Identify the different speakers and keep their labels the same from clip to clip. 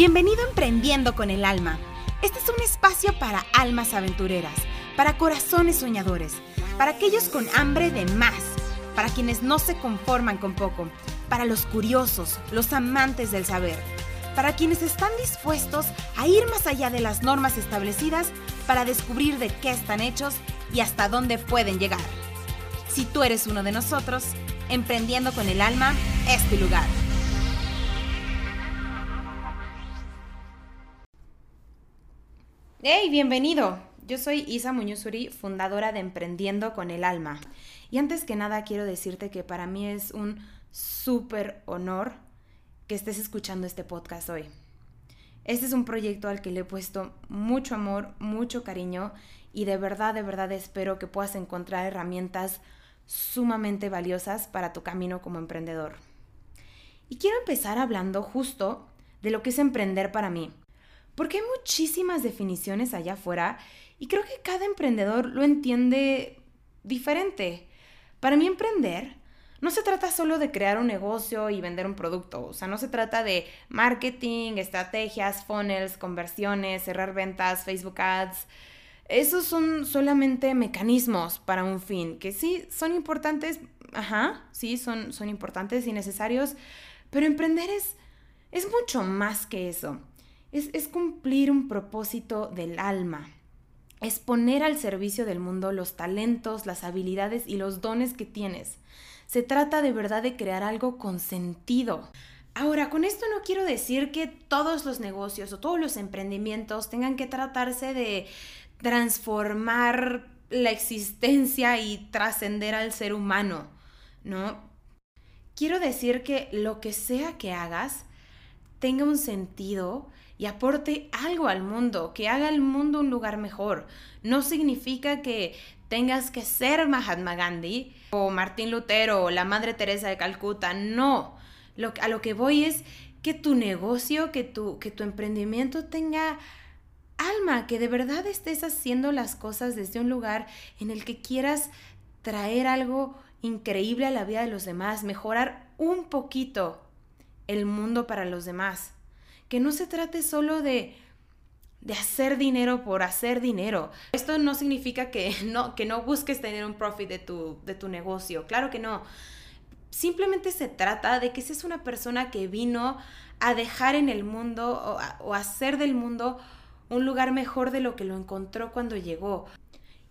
Speaker 1: Bienvenido a Emprendiendo con el Alma. Este es un espacio para almas aventureras, para corazones soñadores, para aquellos con hambre de más, para quienes no se conforman con poco, para los curiosos, los amantes del saber, para quienes están dispuestos a ir más allá de las normas establecidas para descubrir de qué están hechos y hasta dónde pueden llegar. Si tú eres uno de nosotros, Emprendiendo con el Alma es tu lugar. ¡Hey! Bienvenido. Yo soy Isa Muñozuri, fundadora de Emprendiendo con el Alma. Y antes que nada quiero decirte que para mí es un súper honor que estés escuchando este podcast hoy. Este es un proyecto al que le he puesto mucho amor, mucho cariño y de verdad, de verdad espero que puedas encontrar herramientas sumamente valiosas para tu camino como emprendedor. Y quiero empezar hablando justo de lo que es emprender para mí. Porque hay muchísimas definiciones allá afuera y creo que cada emprendedor lo entiende diferente. Para mí emprender no se trata solo de crear un negocio y vender un producto, o sea, no se trata de marketing, estrategias, funnels, conversiones, cerrar ventas, Facebook Ads. Esos son solamente mecanismos para un fin, que sí son importantes, ajá, sí son, son importantes y necesarios, pero emprender es, es mucho más que eso es, cumplir un propósito del alma. Es poner al servicio del mundo los talentos, las habilidades y los dones que tienes. Se trata de verdad de crear algo con sentido. Ahora, con esto no quiero decir que todos los negocios o todos los emprendimientos tengan que tratarse de transformar la existencia y trascender al ser humano, ¿no? Quiero decir que lo que sea que hagas tenga un sentido y aporte algo al mundo, que haga el mundo un lugar mejor. No significa que tengas que ser Mahatma Gandhi o Martín Lutero o la Madre Teresa de Calcuta, no. A lo que voy es que tu negocio, que tu, que tu emprendimiento tenga alma, que de verdad estés haciendo las cosas desde un lugar en el que quieras traer algo increíble a la vida de los demás, mejorar un poquito el mundo para los demás que no se trate solo de, de hacer dinero por hacer dinero. Esto no significa que no, que no busques tener un profit de tu, de tu negocio, claro que no. Simplemente se trata de que seas una persona que vino a dejar en el mundo o, o hacer del mundo un lugar mejor de lo que lo encontró cuando llegó.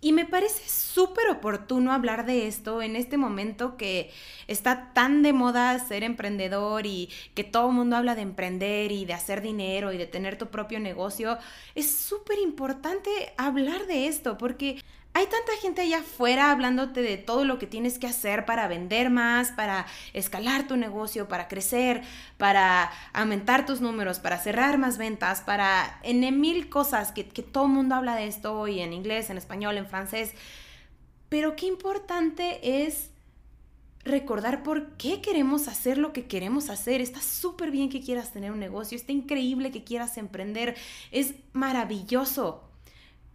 Speaker 1: Y me parece súper oportuno hablar de esto en este momento que está tan de moda ser emprendedor y que todo el mundo habla de emprender y de hacer dinero y de tener tu propio negocio. Es súper importante hablar de esto porque hay tanta gente allá afuera hablándote de todo lo que tienes que hacer para vender más, para escalar tu negocio, para crecer, para aumentar tus números, para cerrar más ventas, para en mil cosas que, todo el mundo habla de esto hoy en inglés, en español, en francés. Pero qué importante es recordar por qué queremos hacer lo que queremos hacer. Está súper bien que quieras tener un negocio, está increíble que quieras emprender, es maravilloso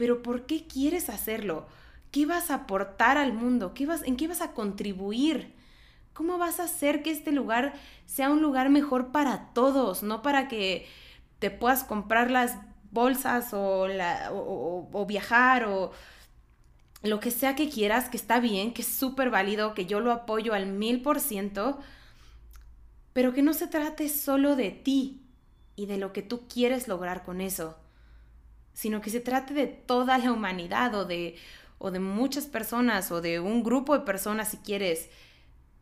Speaker 1: pero ¿por qué quieres hacerlo? ¿Qué vas a aportar al mundo? ¿Qué vas, ¿En qué vas a contribuir? ¿Cómo vas a hacer que este lugar sea un lugar mejor para todos? No para que te puedas comprar las bolsas o, la, o, viajar o lo que sea que quieras, que está bien, que es súper válido, que yo lo apoyo al mil por ciento, pero que no se trate solo de ti y de lo que tú quieres lograr con eso sino que se trate de toda la humanidad o de, o de muchas personas o de un grupo de personas si quieres,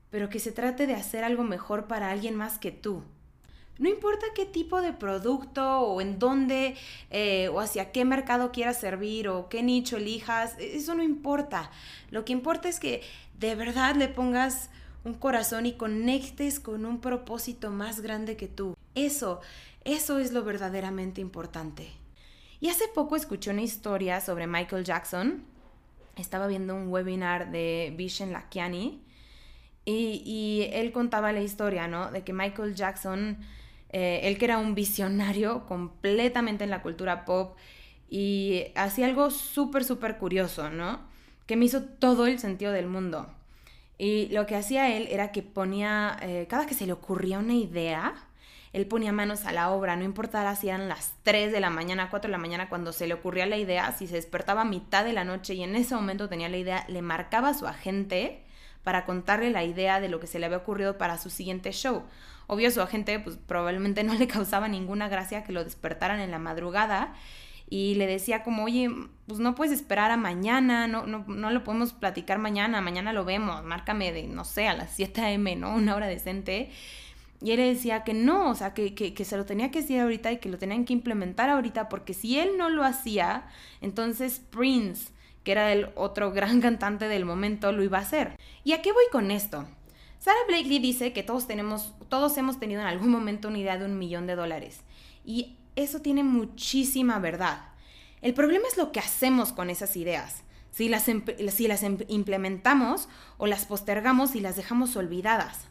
Speaker 1: pero que se trate de hacer algo mejor para alguien más que tú. No importa qué tipo de producto o en dónde eh, o hacia qué mercado quieras servir o qué nicho elijas, e-, eso no importa. Lo que importa es que de verdad le pongas un corazón y conectes con un propósito más grande que tú. Eso, eso es lo verdaderamente importante. Y hace poco escuché una historia sobre Michael Jackson. Estaba viendo un webinar de Vishen Lakiani y, él contaba la historia, ¿no? De que Michael Jackson, eh, él que era un visionario completamente en la cultura pop y hacía algo súper, súper curioso, ¿no? Que me hizo todo el sentido del mundo. Y lo que hacía él era que ponía, eh, cada que se le ocurría una idea, Él ponía manos a la obra, no importara si eran las 3 de la mañana, 4 de la mañana, cuando se le ocurría la idea, si se despertaba a mitad de la noche y en ese momento tenía la idea, le marcaba a su agente para contarle la idea de lo que se le había ocurrido para su siguiente show. Obvio, su agente pues probablemente no le causaba ninguna gracia que lo despertaran en la madrugada y le decía como, oye, pues no puedes esperar a mañana, no, no, no lo podemos platicar mañana, mañana lo vemos, márcame de, no sé, a las 7 a.m., ¿no? Una hora decente. Y él decía que no, o sea, que, que, que, se lo tenía que decir ahorita y que lo tenían que implementar ahorita, porque si él no lo hacía, entonces Prince, que era el otro gran cantante del momento, lo iba a hacer. ¿Y a qué voy con esto? Sarah Blakely dice que todos tenemos, todos hemos tenido en algún momento una idea de un millón de dólares. Y eso tiene muchísima verdad. El problema es lo que hacemos con esas ideas. Si las, si las implementamos o las postergamos y las dejamos olvidadas.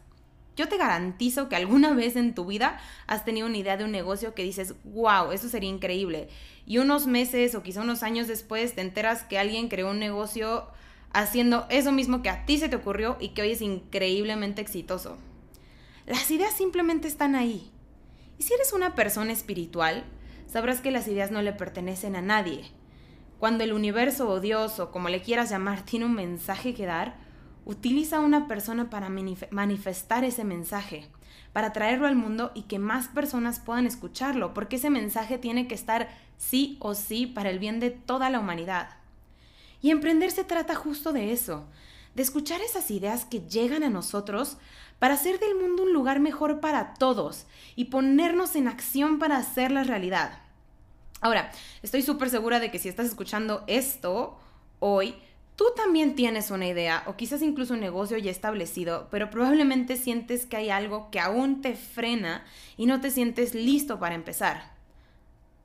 Speaker 1: Yo te garantizo que alguna vez en tu vida has tenido una idea de un negocio que dices, wow, eso sería increíble. Y unos meses o quizá unos años después te enteras que alguien creó un negocio haciendo eso mismo que a ti se te ocurrió y que hoy es increíblemente exitoso. Las ideas simplemente están ahí. Y si eres una persona espiritual, sabrás que las ideas no le pertenecen a nadie. Cuando el universo o Dios o como le quieras llamar tiene un mensaje que dar, utiliza a una persona para manifestar ese mensaje, para traerlo al mundo y que más personas puedan escucharlo, porque ese mensaje tiene que estar sí o sí para el bien de toda la humanidad. Y emprender se trata justo de eso, de escuchar esas ideas que llegan a nosotros para hacer del mundo un lugar mejor para todos y ponernos en acción para hacerla realidad. Ahora, estoy súper segura de que si estás escuchando esto hoy, tú también tienes una idea o quizás incluso un negocio ya establecido, pero probablemente sientes que hay algo que aún te frena y no te sientes listo para empezar.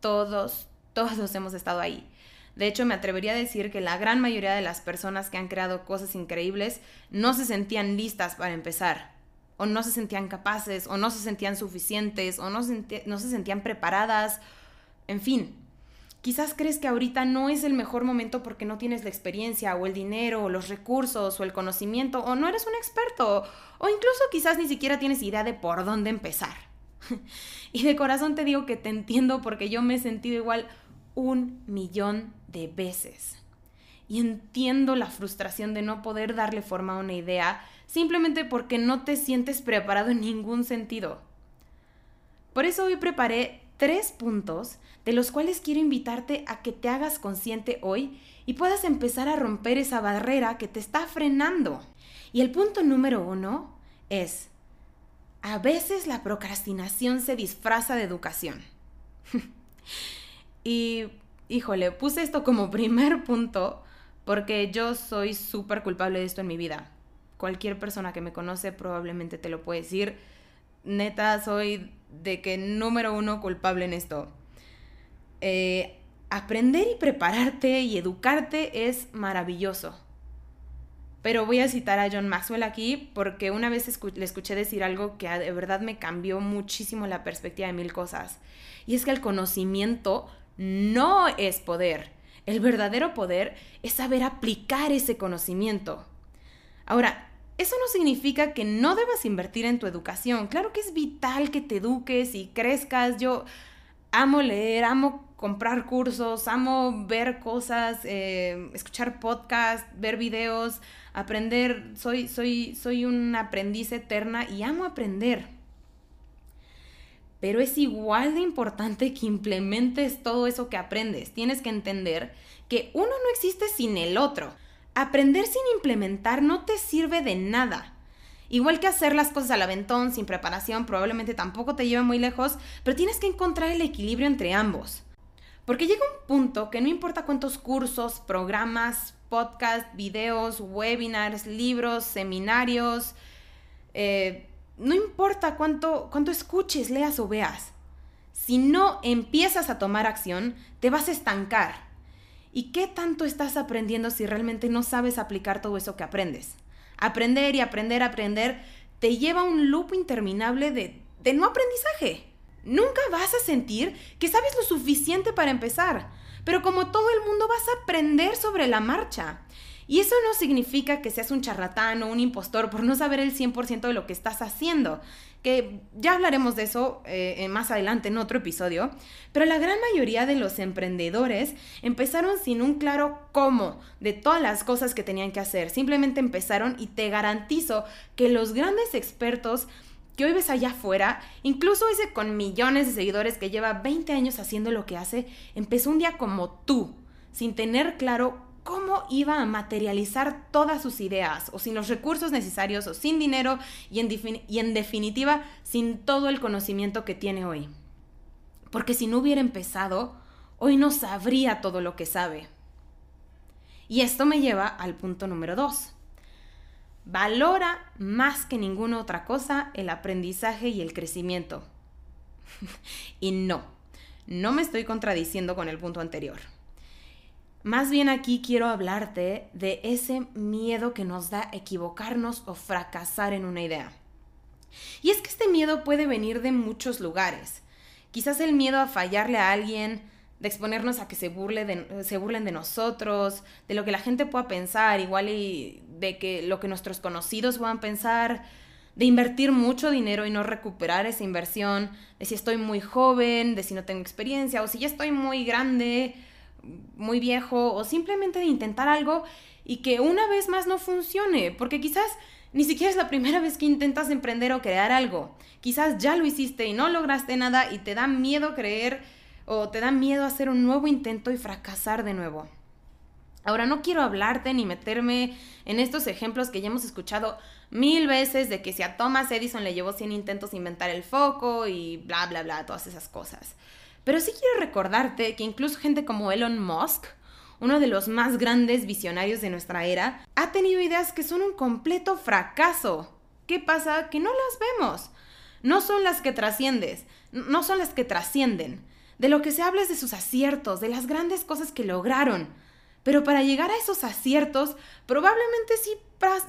Speaker 1: Todos, todos hemos estado ahí. De hecho, me atrevería a decir que la gran mayoría de las personas que han creado cosas increíbles no se sentían listas para empezar o no se sentían capaces, o no se sentían suficientes, o no se, no se sentían preparadas, en fin. Quizás crees que ahorita no es el mejor momento porque no tienes la experiencia o el dinero o los recursos o el conocimiento o no eres un experto o incluso quizás ni siquiera tienes idea de por dónde empezar. y de corazón te digo que te entiendo porque yo me he sentido igual un millón de veces. Y entiendo la frustración de no poder darle forma a una idea simplemente porque no te sientes preparado en ningún sentido. Por eso hoy preparé tres puntos de los cuales quiero invitarte a que te hagas consciente hoy y puedas empezar a romper esa barrera que te está frenando. Y el punto número uno es, a veces la procrastinación se disfraza de educación. y, híjole, puse esto como primer punto porque yo soy súper culpable de esto en mi vida cualquier persona que me conoce probablemente te lo puede decir. Neta, soy de que número uno culpable en esto. Eh, aprender y prepararte y educarte es maravilloso. Pero voy a citar a John Maxwell aquí porque una vez le escuché decir algo que de verdad me cambió muchísimo la perspectiva de mil cosas. Y es que el conocimiento no es poder. El verdadero poder es saber aplicar ese conocimiento. Ahora, eso no significa que no debas invertir en tu educación. Claro que es vital que te eduques y crezcas. Yo amo leer, amo comprar cursos, amo ver cosas, eh, escuchar podcasts, ver videos, aprender. Soy, soy, soy una aprendiz eterna y amo aprender. Pero es igual de importante que implementes todo eso que aprendes. Tienes que entender que uno no existe sin el otro. Aprender sin implementar no te sirve de nada. Igual que hacer las cosas al aventón, sin preparación, probablemente tampoco te lleva muy lejos, pero tienes que encontrar el equilibrio entre ambos. Porque llega un punto que no importa cuántos cursos, programas, podcasts, videos, webinars, libros, seminarios, eh, no importa cuánto, cuánto escuches, leas o veas. Si no empiezas a tomar acción, te vas a estancar ¿Y qué tanto estás aprendiendo si realmente no sabes aplicar todo eso que aprendes? Aprender y aprender, aprender, te lleva a un loop interminable de, de no aprendizaje. Nunca vas a sentir que sabes lo suficiente para empezar, pero como todo el mundo vas a aprender sobre la marcha. Y eso no significa que seas un charlatán o un impostor por no saber el 100% de lo que estás haciendo, que ya hablaremos de eso eh, más adelante en otro episodio, pero la gran mayoría de los emprendedores empezaron sin un claro cómo de todas las cosas que tenían que hacer, simplemente empezaron y te garantizo que los grandes expertos que hoy ves allá afuera, incluso ese con millones de seguidores que lleva 20 años haciendo lo que hace, empezó un día como tú, sin tener claro cómo iba a materializar todas sus ideas, o sin los recursos necesarios, o sin dinero, y en, definitiva, sin todo el conocimiento que tiene hoy. Porque si no hubiera empezado, hoy no sabría todo lo que sabe. Y esto me lleva al punto número dos. Valora más que ninguna otra cosa el aprendizaje y el crecimiento. y no, no me estoy contradiciendo con el punto anterior. Más bien aquí quiero hablarte de ese miedo que nos da equivocarnos o fracasar en una idea. Y es que este miedo puede venir de muchos lugares. Quizás el miedo a fallarle a alguien, de exponernos a que se, burle se burlen de nosotros, de lo que la gente pueda pensar, igual y de que lo que nuestros conocidos puedan pensar, de invertir mucho dinero y no recuperar esa inversión, de si estoy muy joven, de si no tengo experiencia, o si ya estoy muy grande, muy viejo o simplemente de intentar algo y que una vez más no funcione, porque quizás ni siquiera es la primera vez que intentas emprender o crear algo. Quizás ya lo hiciste y no lograste nada y te da miedo creer o te da miedo hacer un nuevo intento y fracasar de nuevo. Ahora no quiero hablarte ni meterme en estos ejemplos que ya hemos escuchado mil veces de que si a Thomas Edison le llevó 100 intentos inventar el foco y bla, bla, bla, todas esas cosas. Pero sí quiero recordarte que incluso gente como Elon Musk, uno de los más grandes visionarios de nuestra era, ha tenido ideas que son un completo fracaso. ¿Qué pasa? Que no las vemos. No son las que trasciendes, no son las que trascienden. De lo que se habla es de sus aciertos, de las grandes cosas que lograron. Pero para llegar a esos aciertos, probablemente sí,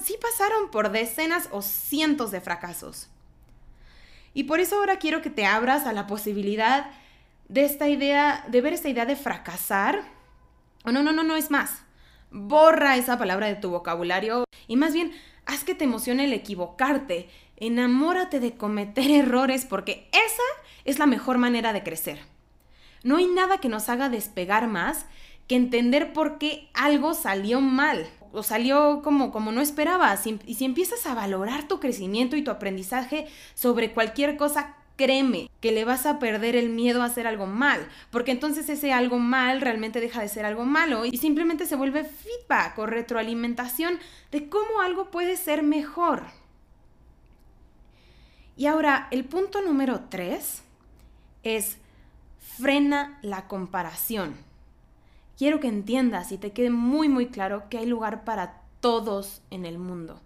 Speaker 1: sí pasaron por decenas o cientos de fracasos. Y por eso ahora quiero que te abras a la posibilidad de esta idea, de ver esta idea de fracasar. O no, no, no, no es más. Borra esa palabra de tu vocabulario y más bien haz que te emocione el equivocarte. Enamórate de cometer errores porque esa es la mejor manera de crecer. No hay nada que nos haga despegar más que entender por qué algo salió mal o salió como, como no esperabas. Y si empiezas a valorar tu crecimiento y tu aprendizaje sobre cualquier cosa, créeme que le vas a perder el miedo a hacer algo mal, porque entonces ese algo mal realmente deja de ser algo malo y simplemente se vuelve feedback o retroalimentación de cómo algo puede ser mejor. Y ahora, el punto número tres es frena la comparación. Quiero que entiendas y te quede muy muy claro que hay lugar para todos en el mundo.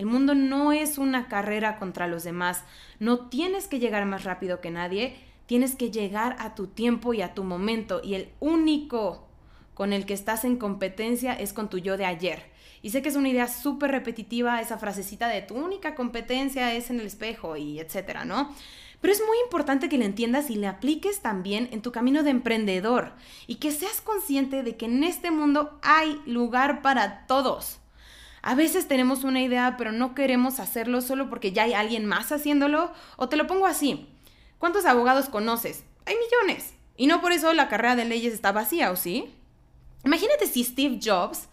Speaker 1: El mundo no es una carrera contra los demás. No tienes que llegar más rápido que nadie, tienes que llegar a tu tiempo y a tu momento. Y el único con el que estás en competencia es con tu yo de ayer. Y sé que es una idea súper repetitiva esa frasecita de tu única competencia es en el espejo y etcétera, ¿no? Pero es muy importante que la entiendas y la apliques también en tu camino de emprendedor y que seas consciente de que en este mundo hay lugar para todos. A veces tenemos una idea pero no queremos hacerlo solo porque ya hay alguien más haciéndolo. O te lo pongo así. ¿Cuántos abogados conoces? Hay millones. Y no por eso la carrera de leyes está vacía, ¿o sí? Imagínate si Steve Jobs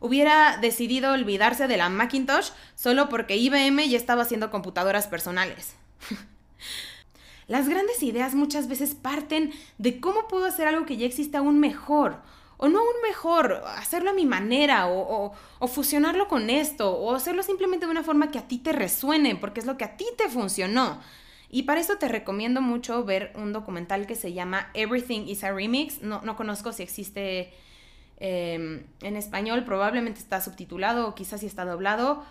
Speaker 1: hubiera decidido olvidarse de la Macintosh solo porque IBM ya estaba haciendo computadoras personales. Las grandes ideas muchas veces parten de cómo puedo hacer algo que ya existe aún mejor o no aún mejor, hacerlo a mi manera, o, fusionarlo con esto, o hacerlo simplemente de una forma que a ti te resuene, porque es lo que a ti te funcionó. Y para eso te recomiendo mucho ver un documental que se llama Everything is a Remix. No, no conozco si existe em, en español, probablemente está subtitulado o quizás si está doblado.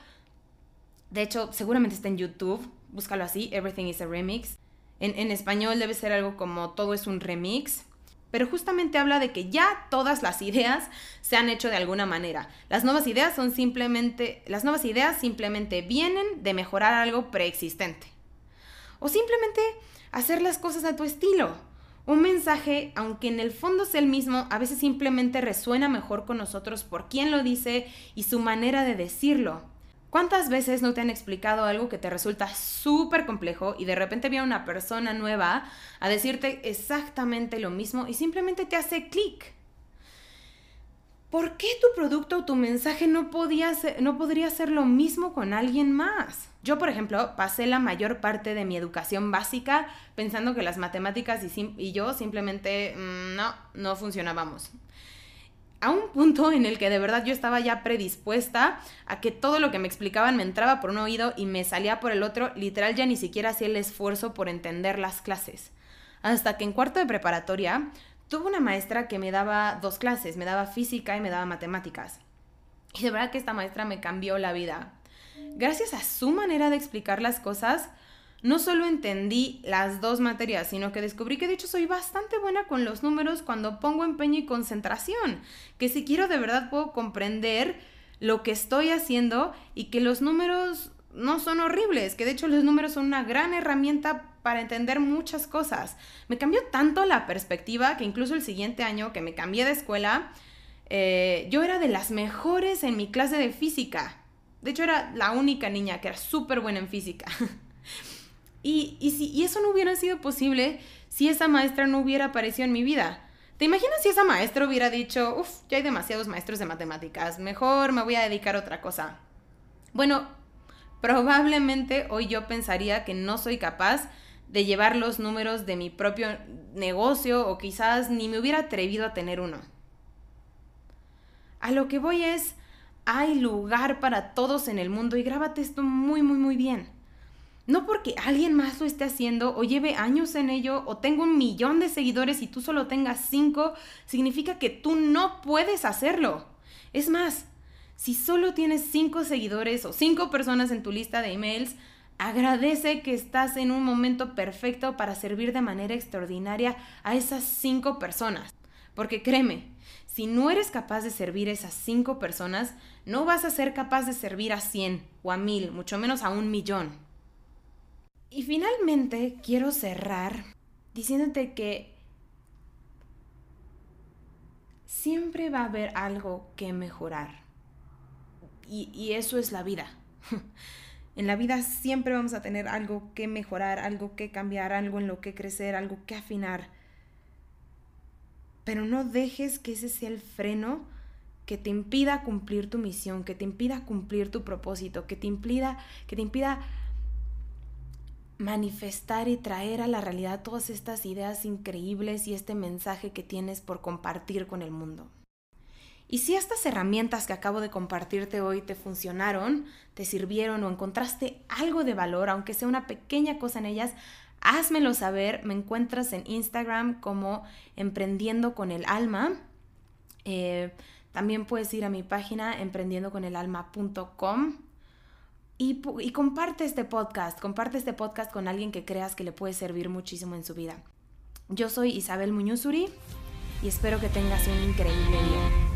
Speaker 1: De hecho, seguramente está en YouTube. Búscalo así, Everything is a Remix. En, en español debe ser algo como Todo es un remix pero justamente habla de que ya todas las ideas se han hecho de alguna manera. Las nuevas ideas son simplemente, las nuevas ideas simplemente vienen de mejorar algo preexistente. O simplemente hacer las cosas a tu estilo. Un mensaje, aunque en el fondo sea el mismo, a veces simplemente resuena mejor con nosotros por quién lo dice y su manera de decirlo. ¿Cuántas veces no te han explicado algo que te resulta súper complejo y de repente viene una persona nueva a decirte exactamente lo mismo y simplemente te hace clic? ¿Por qué tu producto o tu mensaje no, podía no podría ser lo mismo con alguien más? Yo, por ejemplo, pasé la mayor parte de mi educación básica pensando que las matemáticas y, yo simplemente mm, no, no funcionábamos. A un punto en el que de verdad yo estaba ya predispuesta a que todo lo que me explicaban me entraba por un oído y me salía por el otro, literal ya ni siquiera hacía el esfuerzo por entender las clases. Hasta que en cuarto de preparatoria tuve una maestra que me daba dos clases, me daba física y me daba matemáticas. Y de verdad que esta maestra me cambió la vida. Gracias a su manera de explicar las cosas, no solo entendí las dos materias, sino que descubrí que de hecho soy bastante buena con los números cuando pongo empeño y concentración, que si quiero de verdad puedo comprender lo que estoy haciendo y que los números no son horribles, que de hecho los números son una gran herramienta para entender muchas cosas. Me cambió tanto la perspectiva que incluso el siguiente año que me cambié de escuela, eh, yo era de las mejores en mi clase de física. De hecho era la única niña que era súper buena en física. y, y, si, y eso no hubiera sido posible si esa maestra no hubiera aparecido en mi vida. ¿Te imaginas si esa maestra hubiera dicho, uff, ya hay demasiados maestros de matemáticas, mejor me voy a dedicar a otra cosa? Bueno, probablemente hoy yo pensaría que no soy capaz de llevar los números de mi propio negocio o quizás ni me hubiera atrevido a tener uno. A lo que voy es, hay lugar para todos en el mundo y grábate esto muy, muy, muy bien. No porque alguien más lo esté haciendo o lleve años en ello o tenga un millón de seguidores y tú solo tengas cinco, significa que tú no puedes hacerlo. Es más, si solo tienes cinco seguidores o cinco personas en tu lista de emails, agradece que estás en un momento perfecto para servir de manera extraordinaria a esas cinco personas. Porque créeme, si no eres capaz de servir a esas cinco personas, no vas a ser capaz de servir a cien o a mil, mucho menos a un millón. Y finalmente quiero cerrar diciéndote que siempre va a haber algo que mejorar y, eso es la vida. En la vida siempre vamos a tener algo que mejorar, algo que cambiar, algo en lo que crecer, algo que afinar. Pero no dejes que ese sea el freno que te impida cumplir tu misión, que te impida cumplir tu propósito, que te impida, que te impida manifestar y traer a la realidad todas estas ideas increíbles y este mensaje que tienes por compartir con el mundo. Y si estas herramientas que acabo de compartirte hoy te funcionaron, te sirvieron o encontraste algo de valor, aunque sea una pequeña cosa en ellas, házmelo saber. Me encuentras en Instagram como Emprendiendo con el Alma. Eh, también puedes ir a mi página emprendiendoconelalma.com y, y comparte este podcast. Comparte este podcast con alguien que creas que le puede servir muchísimo en su vida. Yo soy Isabel Muñozuri y espero que tengas un increíble día.